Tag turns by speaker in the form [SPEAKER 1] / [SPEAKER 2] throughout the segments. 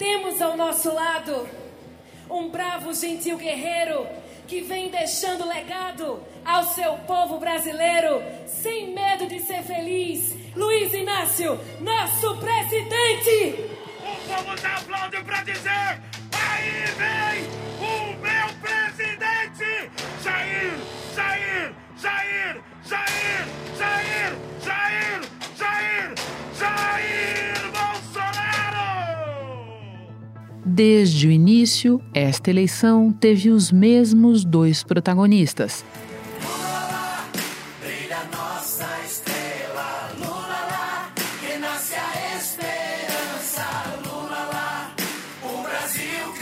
[SPEAKER 1] Temos ao nosso lado um bravo, gentil guerreiro que vem deixando legado ao seu povo brasileiro, sem medo de ser feliz. Luiz Inácio, nosso presidente!
[SPEAKER 2] O povo está aplaudindo para dizer: aí vem
[SPEAKER 3] Desde o início, esta eleição teve os mesmos dois protagonistas.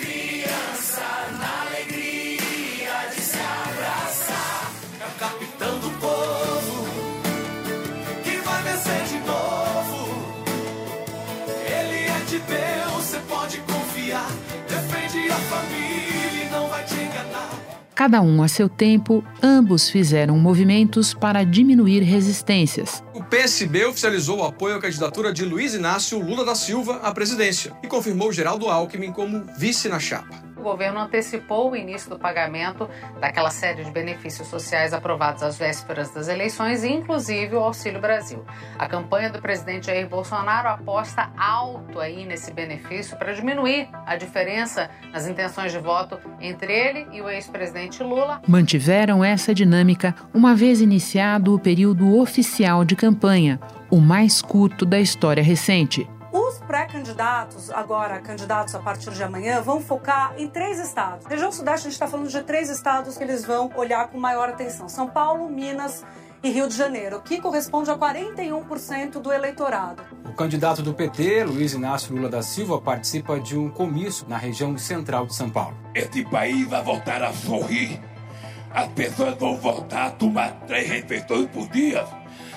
[SPEAKER 4] capitão
[SPEAKER 3] Cada um a seu tempo, ambos fizeram movimentos para diminuir resistências.
[SPEAKER 5] O PSB oficializou o apoio à candidatura de Luiz Inácio Lula da Silva à presidência e confirmou Geraldo Alckmin como vice na chapa
[SPEAKER 6] o governo antecipou o início do pagamento daquela série de benefícios sociais aprovados às vésperas das eleições, inclusive o Auxílio Brasil. A campanha do presidente Jair Bolsonaro aposta alto aí nesse benefício para diminuir a diferença nas intenções de voto entre ele e o ex-presidente Lula.
[SPEAKER 3] Mantiveram essa dinâmica uma vez iniciado o período oficial de campanha, o mais curto da história recente
[SPEAKER 7] pré-candidatos, agora candidatos a partir de amanhã, vão focar em três estados. Região Sudeste, a gente está falando de três estados que eles vão olhar com maior atenção: São Paulo, Minas e Rio de Janeiro, que corresponde a 41% do eleitorado.
[SPEAKER 8] O candidato do PT, Luiz Inácio Lula da Silva, participa de um comício na região central de São Paulo.
[SPEAKER 2] Este país vai voltar a sorrir. As pessoas vão voltar a tomar três refeições por dia.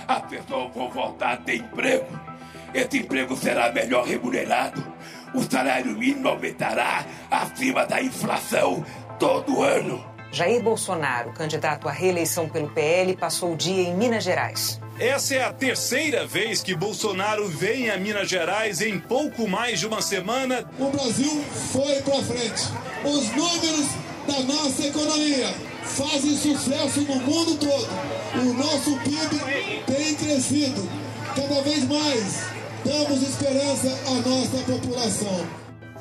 [SPEAKER 2] As pessoas vão voltar a ter emprego esse emprego será melhor remunerado, o salário mínimo aumentará acima da inflação todo ano.
[SPEAKER 9] Jair Bolsonaro, candidato à reeleição pelo PL, passou o dia em Minas Gerais.
[SPEAKER 10] Essa é a terceira vez que Bolsonaro vem a Minas Gerais em pouco mais de uma semana.
[SPEAKER 11] O Brasil foi para frente. Os números da nossa economia fazem sucesso no mundo todo. O nosso PIB tem crescido cada vez mais damos esperança à nossa população.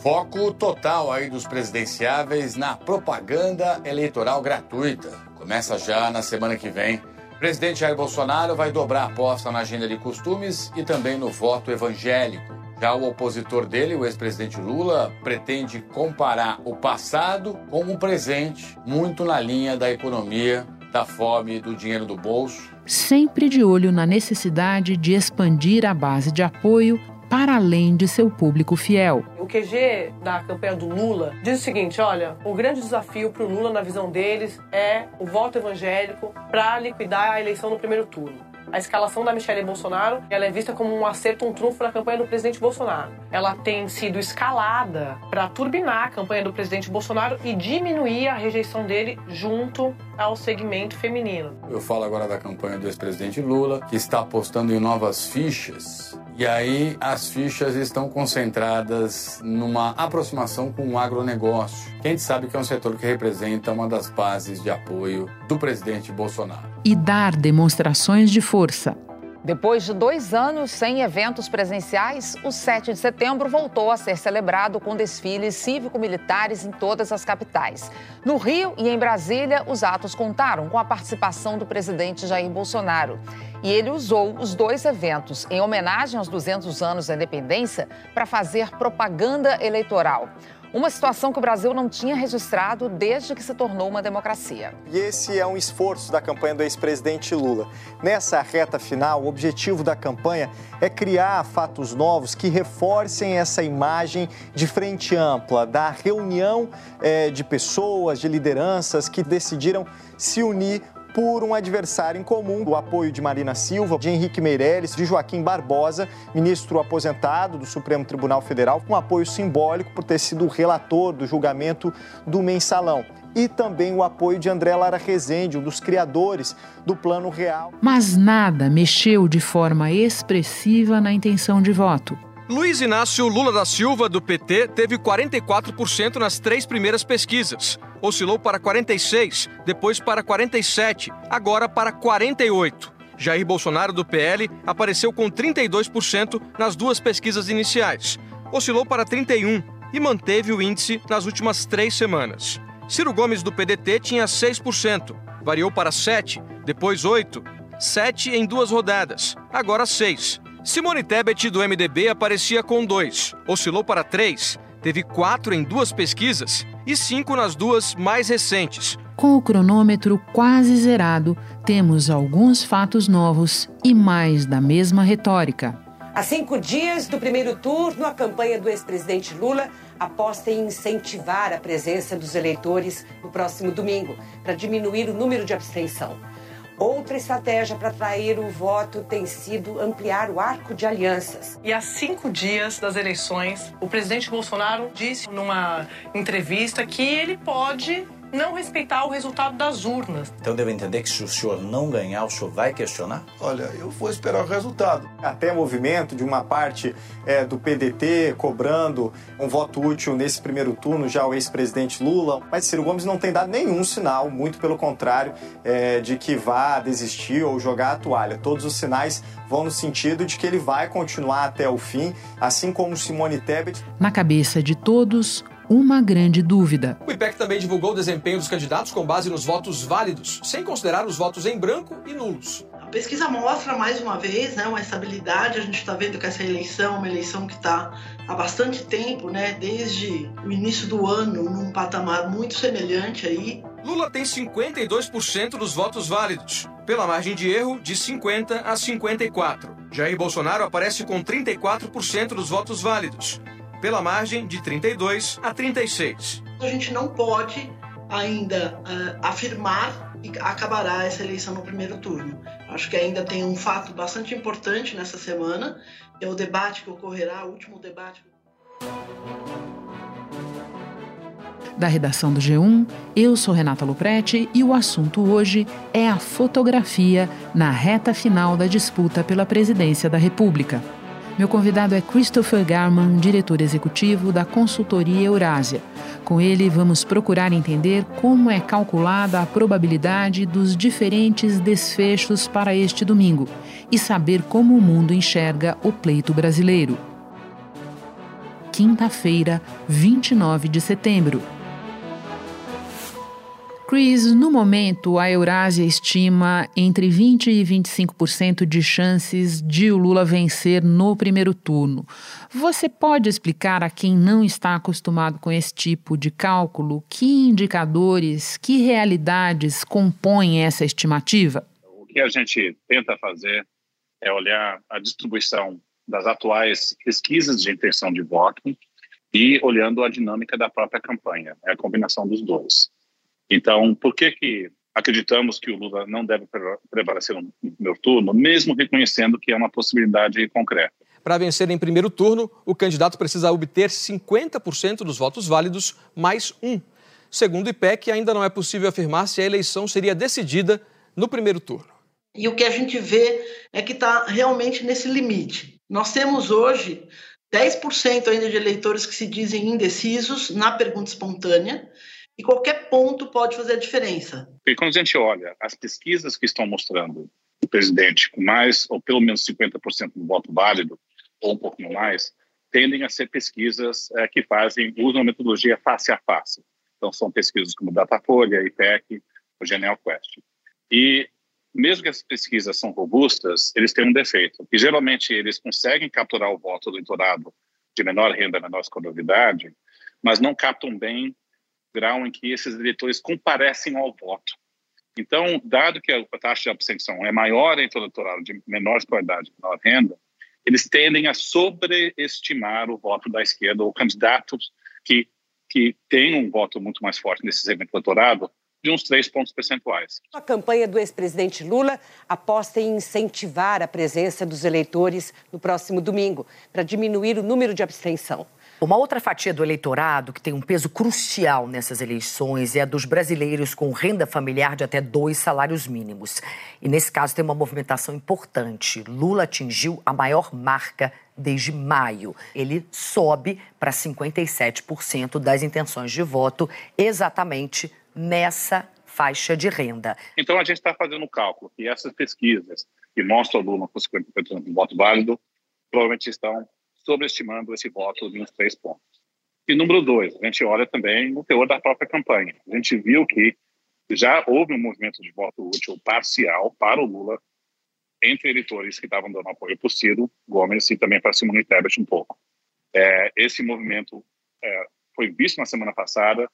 [SPEAKER 12] Foco total aí dos presidenciáveis na propaganda eleitoral gratuita. Começa já na semana que vem. O presidente Jair Bolsonaro vai dobrar a aposta na agenda de costumes e também no voto evangélico. Já o opositor dele, o ex-presidente Lula, pretende comparar o passado com o presente, muito na linha da economia, da fome, do dinheiro do bolso
[SPEAKER 3] sempre de olho na necessidade de expandir a base de apoio para além de seu público fiel.
[SPEAKER 13] O QG da campanha do Lula diz o seguinte: olha, o grande desafio para o Lula, na visão deles, é o voto evangélico para liquidar a eleição no primeiro turno a escalação da Michelle Bolsonaro ela é vista como um acerto, um trunfo na campanha do presidente Bolsonaro. Ela tem sido escalada para turbinar a campanha do presidente Bolsonaro e diminuir a rejeição dele junto ao segmento feminino.
[SPEAKER 12] Eu falo agora da campanha do ex-presidente Lula, que está apostando em novas fichas e aí as fichas estão concentradas numa aproximação com o agronegócio, que a gente sabe que é um setor que representa uma das bases de apoio do presidente Bolsonaro.
[SPEAKER 3] E dar demonstrações de força.
[SPEAKER 9] Depois de dois anos sem eventos presenciais, o 7 de setembro voltou a ser celebrado com desfiles cívico-militares em todas as capitais. No Rio e em Brasília, os atos contaram com a participação do presidente Jair Bolsonaro e ele usou os dois eventos em homenagem aos 200 anos da independência para fazer propaganda eleitoral. Uma situação que o Brasil não tinha registrado desde que se tornou uma democracia.
[SPEAKER 14] E esse é um esforço da campanha do ex-presidente Lula. Nessa reta final, o objetivo da campanha é criar fatos novos que reforcem essa imagem de frente ampla, da reunião é, de pessoas, de lideranças que decidiram se unir por um adversário em comum, o apoio de Marina Silva, de Henrique Meirelles, de Joaquim Barbosa, ministro aposentado do Supremo Tribunal Federal, com apoio simbólico por ter sido o relator do julgamento do mensalão e também o apoio de André Lara Rezende, um dos criadores do Plano Real.
[SPEAKER 3] Mas nada mexeu de forma expressiva na intenção de voto.
[SPEAKER 5] Luiz Inácio Lula da Silva, do PT, teve 44% nas três primeiras pesquisas. Oscilou para 46%, depois para 47%, agora para 48%. Jair Bolsonaro, do PL, apareceu com 32% nas duas pesquisas iniciais. Oscilou para 31% e manteve o índice nas últimas três semanas. Ciro Gomes, do PDT, tinha 6%, variou para 7%, depois 8%, 7% em duas rodadas, agora 6%. Simone Tebet, do MDB, aparecia com 2, oscilou para 3, teve 4 em duas pesquisas e 5 nas duas mais recentes.
[SPEAKER 3] Com o cronômetro quase zerado, temos alguns fatos novos e mais da mesma retórica.
[SPEAKER 15] Há cinco dias do primeiro turno, a campanha do ex-presidente Lula aposta em incentivar a presença dos eleitores no próximo domingo, para diminuir o número de abstenção. Outra estratégia para atrair o voto tem sido ampliar o arco de alianças.
[SPEAKER 13] E há cinco dias das eleições, o presidente Bolsonaro disse numa entrevista que ele pode não respeitar o resultado das urnas.
[SPEAKER 16] Então devo entender que se o senhor não ganhar, o senhor vai questionar?
[SPEAKER 11] Olha, eu vou esperar o resultado.
[SPEAKER 14] Até movimento de uma parte é, do PDT cobrando um voto útil nesse primeiro turno, já o ex-presidente Lula. Mas Ciro Gomes não tem dado nenhum sinal, muito pelo contrário, é, de que vá desistir ou jogar a toalha. Todos os sinais vão no sentido de que ele vai continuar até o fim, assim como Simone Tebet.
[SPEAKER 3] Na cabeça de todos, uma grande dúvida.
[SPEAKER 5] O IPEC também divulgou o desempenho dos candidatos com base nos votos válidos, sem considerar os votos em branco e nulos.
[SPEAKER 17] A pesquisa mostra mais uma vez né, uma estabilidade. A gente está vendo que essa eleição é uma eleição que está há bastante tempo, né, desde o início do ano, num patamar muito semelhante aí.
[SPEAKER 5] Lula tem 52% dos votos válidos, pela margem de erro de 50 a 54. Jair Bolsonaro aparece com 34% dos votos válidos, pela margem de 32 a 36.
[SPEAKER 17] A gente não pode ainda uh, afirmar que acabará essa eleição no primeiro turno. Acho que ainda tem um fato bastante importante nessa semana, que é o debate que ocorrerá, o último debate.
[SPEAKER 3] Da redação do G1, eu sou Renata Loprete e o assunto hoje é a fotografia na reta final da disputa pela presidência da República. Meu convidado é Christopher Garman, diretor executivo da consultoria Eurásia. Com ele, vamos procurar entender como é calculada a probabilidade dos diferentes desfechos para este domingo e saber como o mundo enxerga o pleito brasileiro. Quinta-feira, 29 de setembro. Chris, no momento, a Eurásia estima entre 20% e 25% de chances de o Lula vencer no primeiro turno. Você pode explicar a quem não está acostumado com esse tipo de cálculo que indicadores, que realidades compõem essa estimativa?
[SPEAKER 18] O que a gente tenta fazer é olhar a distribuição das atuais pesquisas de intenção de voto e olhando a dinâmica da própria campanha, é a combinação dos dois. Então, por que que acreditamos que o Lula não deve prevalecer no primeiro turno, mesmo reconhecendo que é uma possibilidade concreta?
[SPEAKER 5] Para vencer em primeiro turno, o candidato precisa obter 50% dos votos válidos mais um. Segundo o IPEC, ainda não é possível afirmar se a eleição seria decidida no primeiro turno.
[SPEAKER 17] E o que a gente vê é que está realmente nesse limite. Nós temos hoje 10% ainda de eleitores que se dizem indecisos na pergunta espontânea e qualquer ponto pode fazer a diferença.
[SPEAKER 18] E quando a gente olha as pesquisas que estão mostrando o presidente com mais ou pelo menos 50% do voto válido, ou um pouquinho mais, tendem a ser pesquisas é, que fazem usam a metodologia face a face. Então, são pesquisas como Datafolha, IPEC, o Genial Quest. E mesmo que as pesquisas são robustas, eles têm um defeito, que geralmente eles conseguem capturar o voto do eleitorado de menor renda, menor escolaridade, mas não captam bem grau em que esses eleitores comparecem ao voto. Então, dado que a taxa de abstenção é maior entre o eleitorado de menor escolaridade, menor renda, eles tendem a sobreestimar o voto da esquerda ou candidatos que, que têm um voto muito mais forte nesse segmento do eleitorado de uns três pontos percentuais.
[SPEAKER 15] A campanha do ex-presidente Lula aposta em incentivar a presença dos eleitores no próximo domingo, para diminuir o número de abstenção.
[SPEAKER 19] Uma outra fatia do eleitorado que tem um peso crucial nessas eleições é a dos brasileiros com renda familiar de até dois salários mínimos. E nesse caso tem uma movimentação importante. Lula atingiu a maior marca desde maio. Ele sobe para 57% das intenções de voto, exatamente nessa faixa de renda.
[SPEAKER 18] Então a gente está fazendo o cálculo que essas pesquisas que mostram o Lula com 50% de voto válido provavelmente estão sobreestimando esse voto uns três pontos. E número dois, a gente olha também no teor da própria campanha. A gente viu que já houve um movimento de voto útil parcial para o Lula entre eleitores que estavam dando apoio para o Ciro Gomes e também para Simone Tebet um pouco. É, esse movimento é, foi visto na semana passada,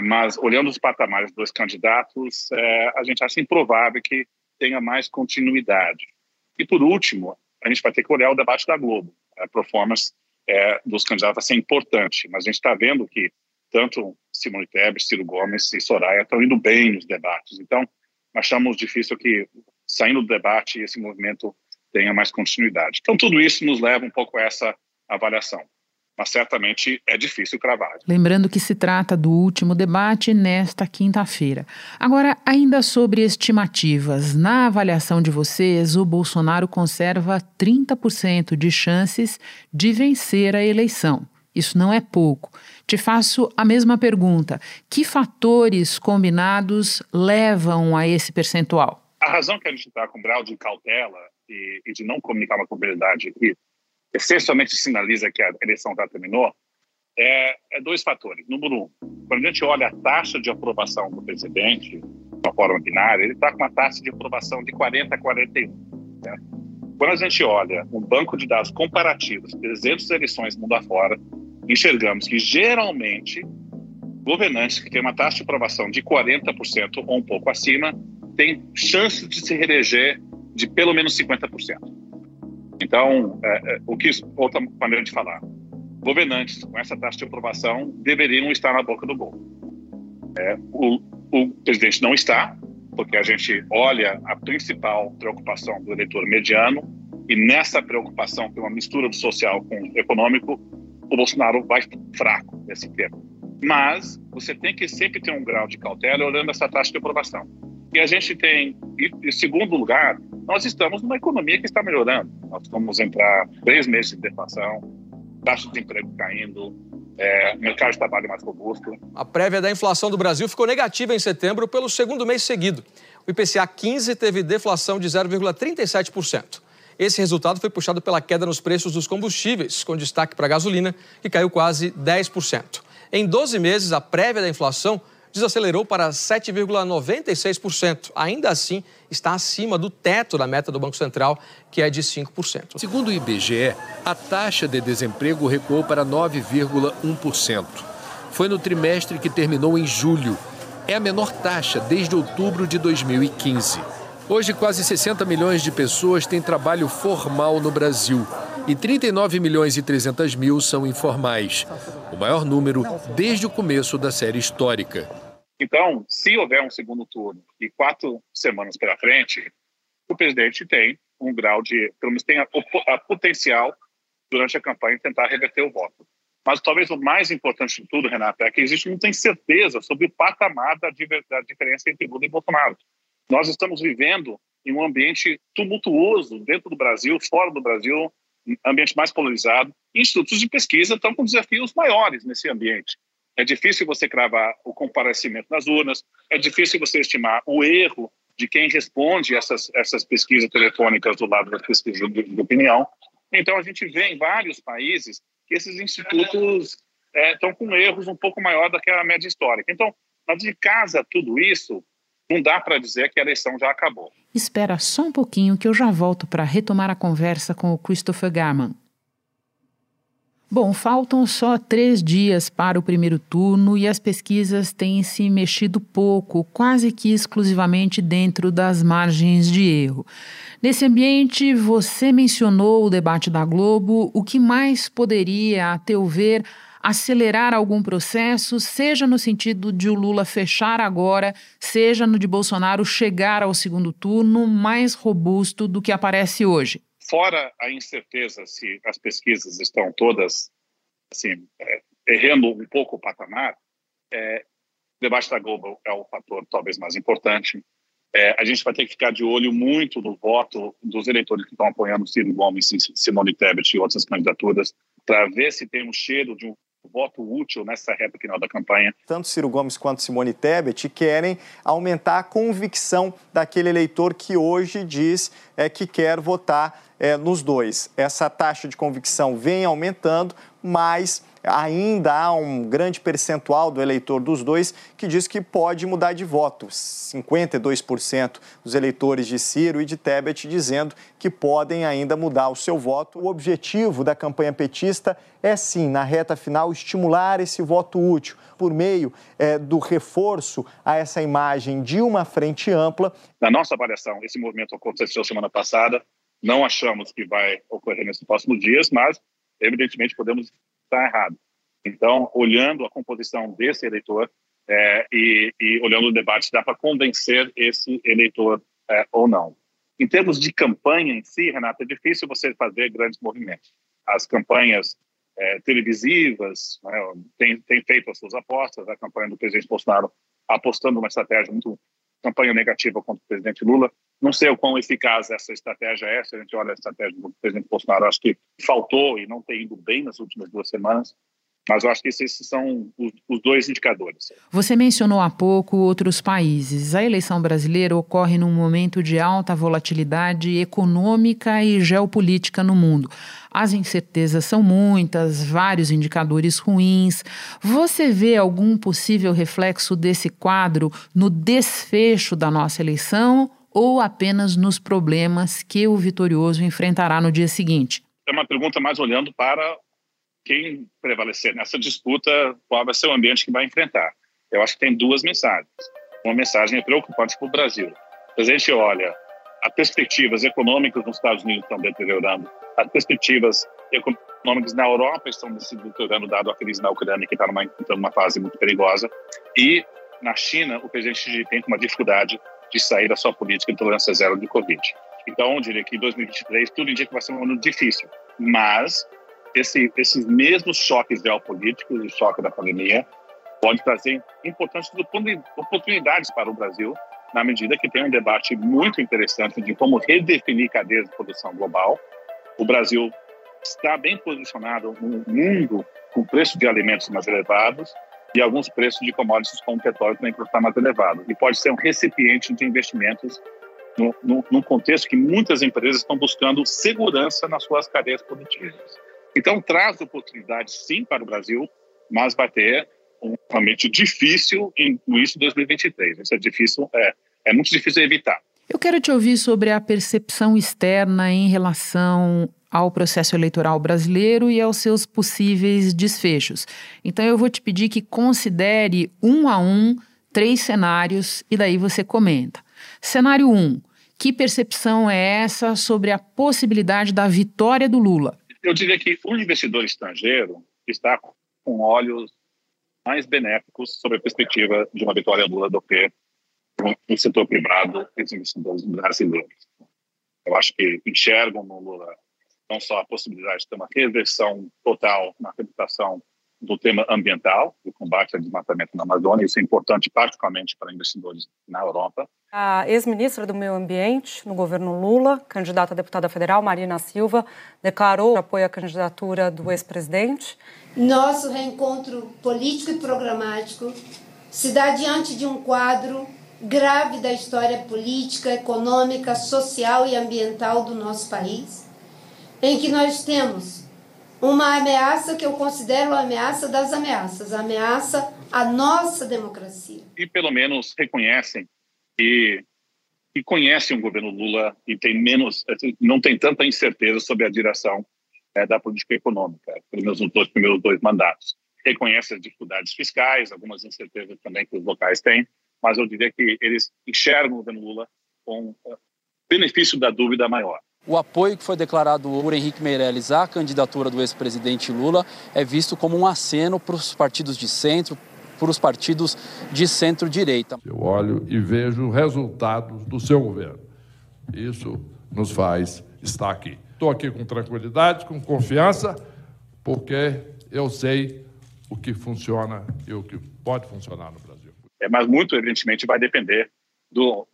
[SPEAKER 18] mas olhando os patamares dos candidatos, é, a gente acha improvável que tenha mais continuidade. E por último, a gente vai ter que olhar o debate da Globo. A performance é, dos candidatos ser importante, mas a gente está vendo que tanto Simone Tebet, Ciro Gomes e Soraya estão indo bem nos debates. Então, achamos difícil que, saindo do debate, esse movimento tenha mais continuidade. Então, tudo isso nos leva um pouco a essa avaliação mas certamente é difícil cravar.
[SPEAKER 3] Lembrando que se trata do último debate nesta quinta-feira. Agora, ainda sobre estimativas, na avaliação de vocês, o Bolsonaro conserva 30% de chances de vencer a eleição. Isso não é pouco. Te faço a mesma pergunta: que fatores combinados levam a esse percentual?
[SPEAKER 18] A razão que a gente está com grau de cautela e, e de não comunicar uma probabilidade aqui essencialmente sinaliza que a eleição já terminou, é, é, dois fatores. Número um, quando a gente olha a taxa de aprovação do presidente, de uma forma binária, ele está com uma taxa de aprovação de 40 a 41. Né? Quando a gente olha um banco de dados comparativos, 300 eleições mundo afora, enxergamos que geralmente governantes que têm uma taxa de aprovação de 40% ou um pouco acima têm chance de se reeleger de pelo menos 50%. Então, é, é, o que outra maneira de falar, governantes com essa taxa de aprovação deveriam estar na boca do gol. É, o, o presidente não está, porque a gente olha a principal preocupação do eleitor mediano e nessa preocupação tem uma mistura do social com o econômico, o Bolsonaro vai fraco nesse tempo. Mas você tem que sempre ter um grau de cautela olhando essa taxa de aprovação. E a gente tem, em segundo lugar, nós estamos numa economia que está melhorando. Nós vamos entrar três meses de deflação, taxa de emprego caindo, é, mercado de trabalho mais robusto.
[SPEAKER 5] A prévia da inflação do Brasil ficou negativa em setembro pelo segundo mês seguido. O IPCA 15 teve deflação de 0,37%. Esse resultado foi puxado pela queda nos preços dos combustíveis, com destaque para a gasolina, que caiu quase 10%. Em 12 meses, a prévia da inflação desacelerou para 7,96%. Ainda assim, está acima do teto da meta do Banco Central, que é de 5%.
[SPEAKER 20] Segundo o IBGE, a taxa de desemprego recuou para 9,1%. Foi no trimestre que terminou em julho. É a menor taxa desde outubro de 2015. Hoje, quase 60 milhões de pessoas têm trabalho formal no Brasil e 39 milhões e 300 mil são informais, o maior número desde o começo da série histórica.
[SPEAKER 18] Então, se houver um segundo turno e quatro semanas pela frente, o presidente tem um grau de, pelo menos tem a, a potencial durante a campanha tentar reverter o voto. Mas talvez o mais importante de tudo, Renata, é que gente não tem certeza sobre o patamar da, da diferença entre Lula e Bolsonaro. Nós estamos vivendo em um ambiente tumultuoso dentro do Brasil, fora do Brasil, ambiente mais polarizado. Institutos de pesquisa estão com desafios maiores nesse ambiente. É difícil você cravar o comparecimento nas urnas, é difícil você estimar o erro de quem responde essas, essas pesquisas telefônicas do lado das pesquisas de, de opinião. Então, a gente vê em vários países que esses institutos é, estão com erros um pouco maior do que a média histórica. Então, mas de casa tudo isso, não dá para dizer que a eleição já acabou.
[SPEAKER 3] Espera só um pouquinho que eu já volto para retomar a conversa com o Christopher Garman. Bom, faltam só três dias para o primeiro turno e as pesquisas têm se mexido pouco, quase que exclusivamente dentro das margens de erro. Nesse ambiente, você mencionou o debate da Globo. O que mais poderia, a teu ver, acelerar algum processo, seja no sentido de o Lula fechar agora, seja no de Bolsonaro chegar ao segundo turno mais robusto do que aparece hoje?
[SPEAKER 18] Fora a incerteza se as pesquisas estão todas assim, é, errando um pouco o patamar, é, da Globo é o fator talvez mais importante. É, a gente vai ter que ficar de olho muito no voto dos eleitores que estão apoiando Ciro Gomes, Simone Tebet e outras candidaturas, para ver se tem um cheiro de um voto útil nessa reta final da campanha.
[SPEAKER 14] Tanto Ciro Gomes quanto Simone Tebet querem aumentar a convicção daquele eleitor que hoje diz é, que quer votar é, nos dois. Essa taxa de convicção vem aumentando, mas ainda há um grande percentual do eleitor dos dois que diz que pode mudar de voto. 52% dos eleitores de Ciro e de Tebet dizendo que podem ainda mudar o seu voto. O objetivo da campanha petista é sim, na reta final, estimular esse voto útil por meio é, do reforço a essa imagem de uma frente ampla.
[SPEAKER 18] Na nossa avaliação, esse movimento aconteceu semana passada. Não achamos que vai ocorrer nesses próximos dias, mas evidentemente podemos está errado. Então, olhando a composição desse eleitor é, e, e, olhando o debate, dá para convencer esse eleitor é, ou não. Em termos de campanha em si, Renata, é difícil você fazer grandes movimentos. As campanhas é, televisivas né, têm, têm feito as suas apostas. A campanha do presidente Bolsonaro apostando numa estratégia muito campanha negativa contra o presidente Lula. Não sei o quão eficaz essa estratégia é. Se a gente olha a estratégia do presidente Bolsonaro, acho que faltou e não tem ido bem nas últimas duas semanas. Mas eu acho que esses são os, dois indicadores.
[SPEAKER 3] Você mencionou há pouco outros países. A eleição brasileira ocorre num momento de alta volatilidade econômica e geopolítica no mundo. As incertezas são muitas, vários indicadores ruins. Você vê algum possível reflexo desse quadro no desfecho da nossa eleição ou apenas nos problemas que o vitorioso enfrentará no dia seguinte?
[SPEAKER 18] É uma pergunta mais olhando para quem prevalecer nessa disputa, qual vai ser o ambiente que vai enfrentar. Eu acho que tem duas mensagens. Uma mensagem é preocupante para o Brasil. Se a gente olha, as perspectivas econômicas nos Estados Unidos estão deteriorando, as perspectivas econômicas na Europa estão se deteriorando, dado a crise na Ucrânia, que está numa, numa fase muito perigosa, e na China, o presidente Xi tem uma dificuldade de sair da sua política de tolerância zero de Covid. Então, eu diria que em 2023, tudo indica que vai ser um ano difícil, mas esse, esses mesmos choques geopolíticos e choque da pandemia pode trazer importantes oportunidades para o Brasil, na medida que tem um debate muito interessante de como redefinir cadeias de produção global. O Brasil está bem posicionado no mundo com preço de alimentos mais elevados e alguns preços de commodities como petróleo também está mais elevado. E pode ser um recipiente de investimentos num contexto que muitas empresas estão buscando segurança nas suas cadeias produtivas. Então, traz oportunidades, sim, para o Brasil, mas vai ter um realmente difícil início de 2023. Isso é difícil, é, é muito difícil evitar.
[SPEAKER 3] Eu quero te ouvir sobre a percepção externa em relação ao processo eleitoral brasileiro e aos seus possíveis desfechos. Então, eu vou te pedir que considere um a um três cenários e daí você comenta. Cenário 1. Um, que percepção é essa sobre a possibilidade da vitória do Lula?
[SPEAKER 18] Eu diria que o investidor estrangeiro está com olhos mais benéficos sobre a perspectiva de uma vitória Lula do que o setor privado e os investidores brasileiros. Eu acho que enxergam no Lula não só a possibilidade de ter uma reversão total na reputação do tema ambiental, do combate ao desmatamento na Amazônia. Isso é importante, particularmente para investidores na Europa.
[SPEAKER 7] A ex-ministra do Meio Ambiente no governo Lula, candidata a deputada federal, Marina Silva, declarou apoio à candidatura do ex-presidente.
[SPEAKER 21] Nosso reencontro político e programático se dá diante de um quadro grave da história política, econômica, social e ambiental do nosso país, em que nós temos uma ameaça que eu considero a ameaça das ameaças, a ameaça à nossa democracia.
[SPEAKER 18] E pelo menos reconhecem e, e conhecem o governo Lula e tem menos, assim, não tem tanta incerteza sobre a direção é, da política econômica, pelo menos nos dois primeiros dois mandatos. Reconhece as dificuldades fiscais, algumas incertezas também que os locais têm, mas eu diria que eles enxergam o governo Lula com uh, benefício da dúvida maior.
[SPEAKER 22] O apoio que foi declarado por Henrique Meirelles à candidatura do ex-presidente Lula é visto como um aceno para os partidos de centro, para os partidos de centro-direita.
[SPEAKER 23] Eu olho e vejo resultados do seu governo. Isso nos faz estar aqui. Estou aqui com tranquilidade, com confiança, porque Eu sei o que funciona e o que pode funcionar no Brasil.
[SPEAKER 18] É, mas muito, evidentemente, vai depender do,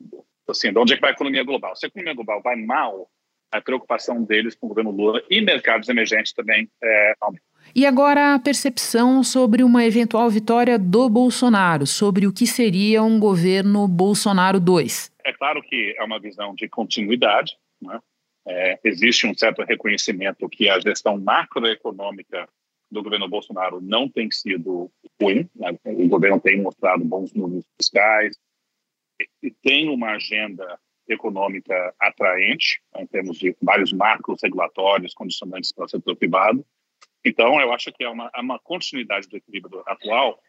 [SPEAKER 18] assim, de onde é que vai a economia global. Se a economia global vai mal, a preocupação deles com o governo Lula e mercados emergentes também é, aumenta.
[SPEAKER 3] E agora a percepção sobre uma eventual vitória do Bolsonaro, sobre o que seria um governo Bolsonaro 2.
[SPEAKER 18] É claro que é uma visão de continuidade. Né? É, existe um certo reconhecimento que a gestão macroeconômica do governo Bolsonaro não tem sido ruim. Né? O governo tem mostrado bons números fiscais e tem uma agenda econômica atraente, né, em termos de vários marcos regulatórios, condicionantes para o setor privado. Então, eu acho que é uma, uma continuidade do equilíbrio atual,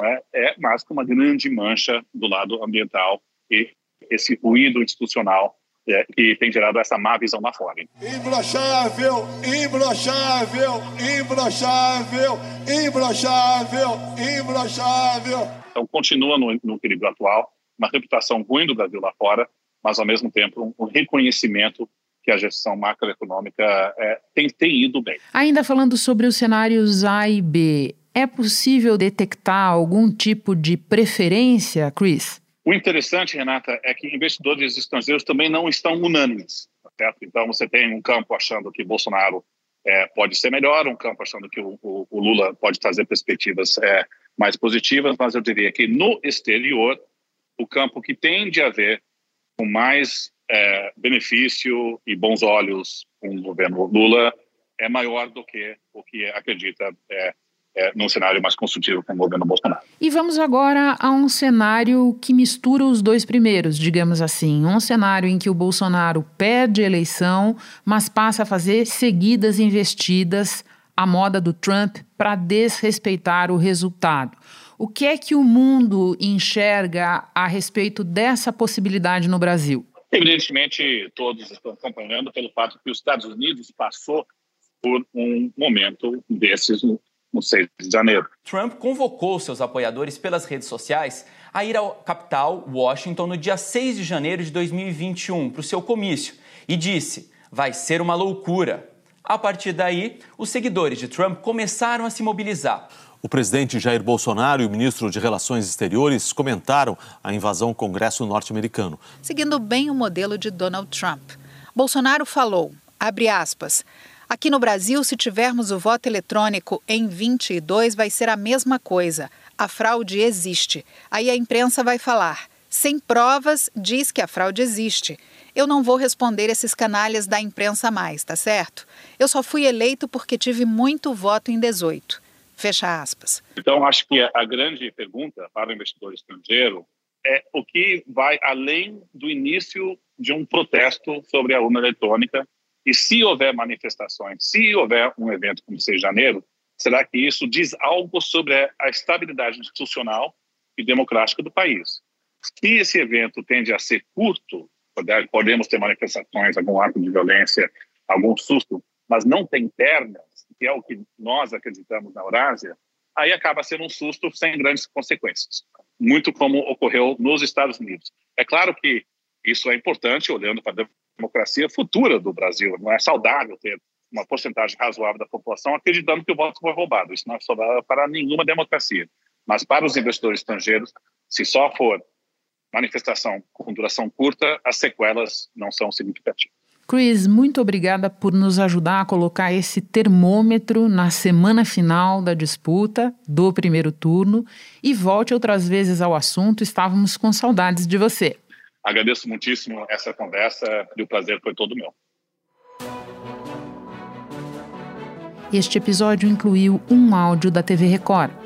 [SPEAKER 18] né, é mais que uma grande mancha do lado ambiental e esse ruído institucional é, que tem gerado essa má visão lá fora.
[SPEAKER 11] Imbrochável, imbrochável, imbrochável, imbrochável, imbrochável.
[SPEAKER 18] Então, continua no, no equilíbrio atual, uma reputação ruim do Brasil lá fora, mas, ao mesmo tempo, um, um reconhecimento que a gestão macroeconômica é, tem, tem ido bem.
[SPEAKER 3] Ainda falando sobre os cenários A e B, é possível detectar algum tipo de preferência, Chris?
[SPEAKER 18] O interessante, Renata, é que investidores estrangeiros também não estão unânimes. Tá certo? Então, você tem um campo achando que Bolsonaro é, pode ser melhor, um campo achando que o, o, o Lula pode trazer perspectivas é, mais positivas, mas eu diria que no exterior, o campo que tende a ver com mais é, benefício e bons olhos com o governo Lula é maior do que o que acredita é, é, num cenário mais construtivo com o governo Bolsonaro.
[SPEAKER 3] E vamos agora a um cenário que mistura os dois primeiros, digamos assim. Um cenário em que o Bolsonaro perde a eleição, mas passa a fazer seguidas investidas à moda do Trump para desrespeitar o resultado. O que é que o mundo enxerga a respeito dessa possibilidade no Brasil?
[SPEAKER 18] Evidentemente, todos estão acompanhando pelo fato que os Estados Unidos passou por um momento desses no, no 6 de janeiro.
[SPEAKER 24] Trump convocou seus apoiadores pelas redes sociais a ir à capital, Washington, no dia 6 de janeiro de 2021, para o seu comício, e disse: vai ser uma loucura. A partir daí, os seguidores de Trump começaram a se mobilizar.
[SPEAKER 25] O presidente Jair Bolsonaro e o ministro de Relações Exteriores comentaram a invasão ao Congresso norte-americano.
[SPEAKER 26] Seguindo bem o modelo de Donald Trump. Bolsonaro falou, abre aspas, aqui no Brasil, se tivermos o voto eletrônico em 22, vai ser a mesma coisa. A fraude existe. Aí a imprensa vai falar. Sem provas, diz que a fraude existe. Eu não vou responder esses canalhas da imprensa mais, tá certo? Eu só fui eleito porque tive muito voto em 18. Fecha aspas.
[SPEAKER 18] Então, acho que a grande pergunta para o investidor estrangeiro é o que vai além do início de um protesto sobre a urna eletrônica e se houver manifestações, se houver um evento como 6 de janeiro, será que isso diz algo sobre a estabilidade institucional e democrática do país? Se esse evento tende a ser curto, podemos ter manifestações, algum ato de violência, algum susto, mas não tem pernas, que é o que nós acreditamos na Eurásia, aí acaba sendo um susto sem grandes consequências, muito como ocorreu nos Estados Unidos. É claro que isso é importante olhando para a democracia futura do Brasil. Não é saudável ter uma porcentagem razoável da população acreditando que o voto foi roubado. Isso não é saudável para nenhuma democracia. Mas para os investidores estrangeiros, se só for manifestação com duração curta, as sequelas não são significativas.
[SPEAKER 3] Chris, muito obrigada por nos ajudar a colocar esse termômetro na semana final da disputa do primeiro turno. E volte outras vezes ao assunto, estávamos com saudades de você.
[SPEAKER 18] Agradeço muitíssimo essa conversa e o prazer foi todo meu.
[SPEAKER 3] Este episódio incluiu um áudio da TV Record.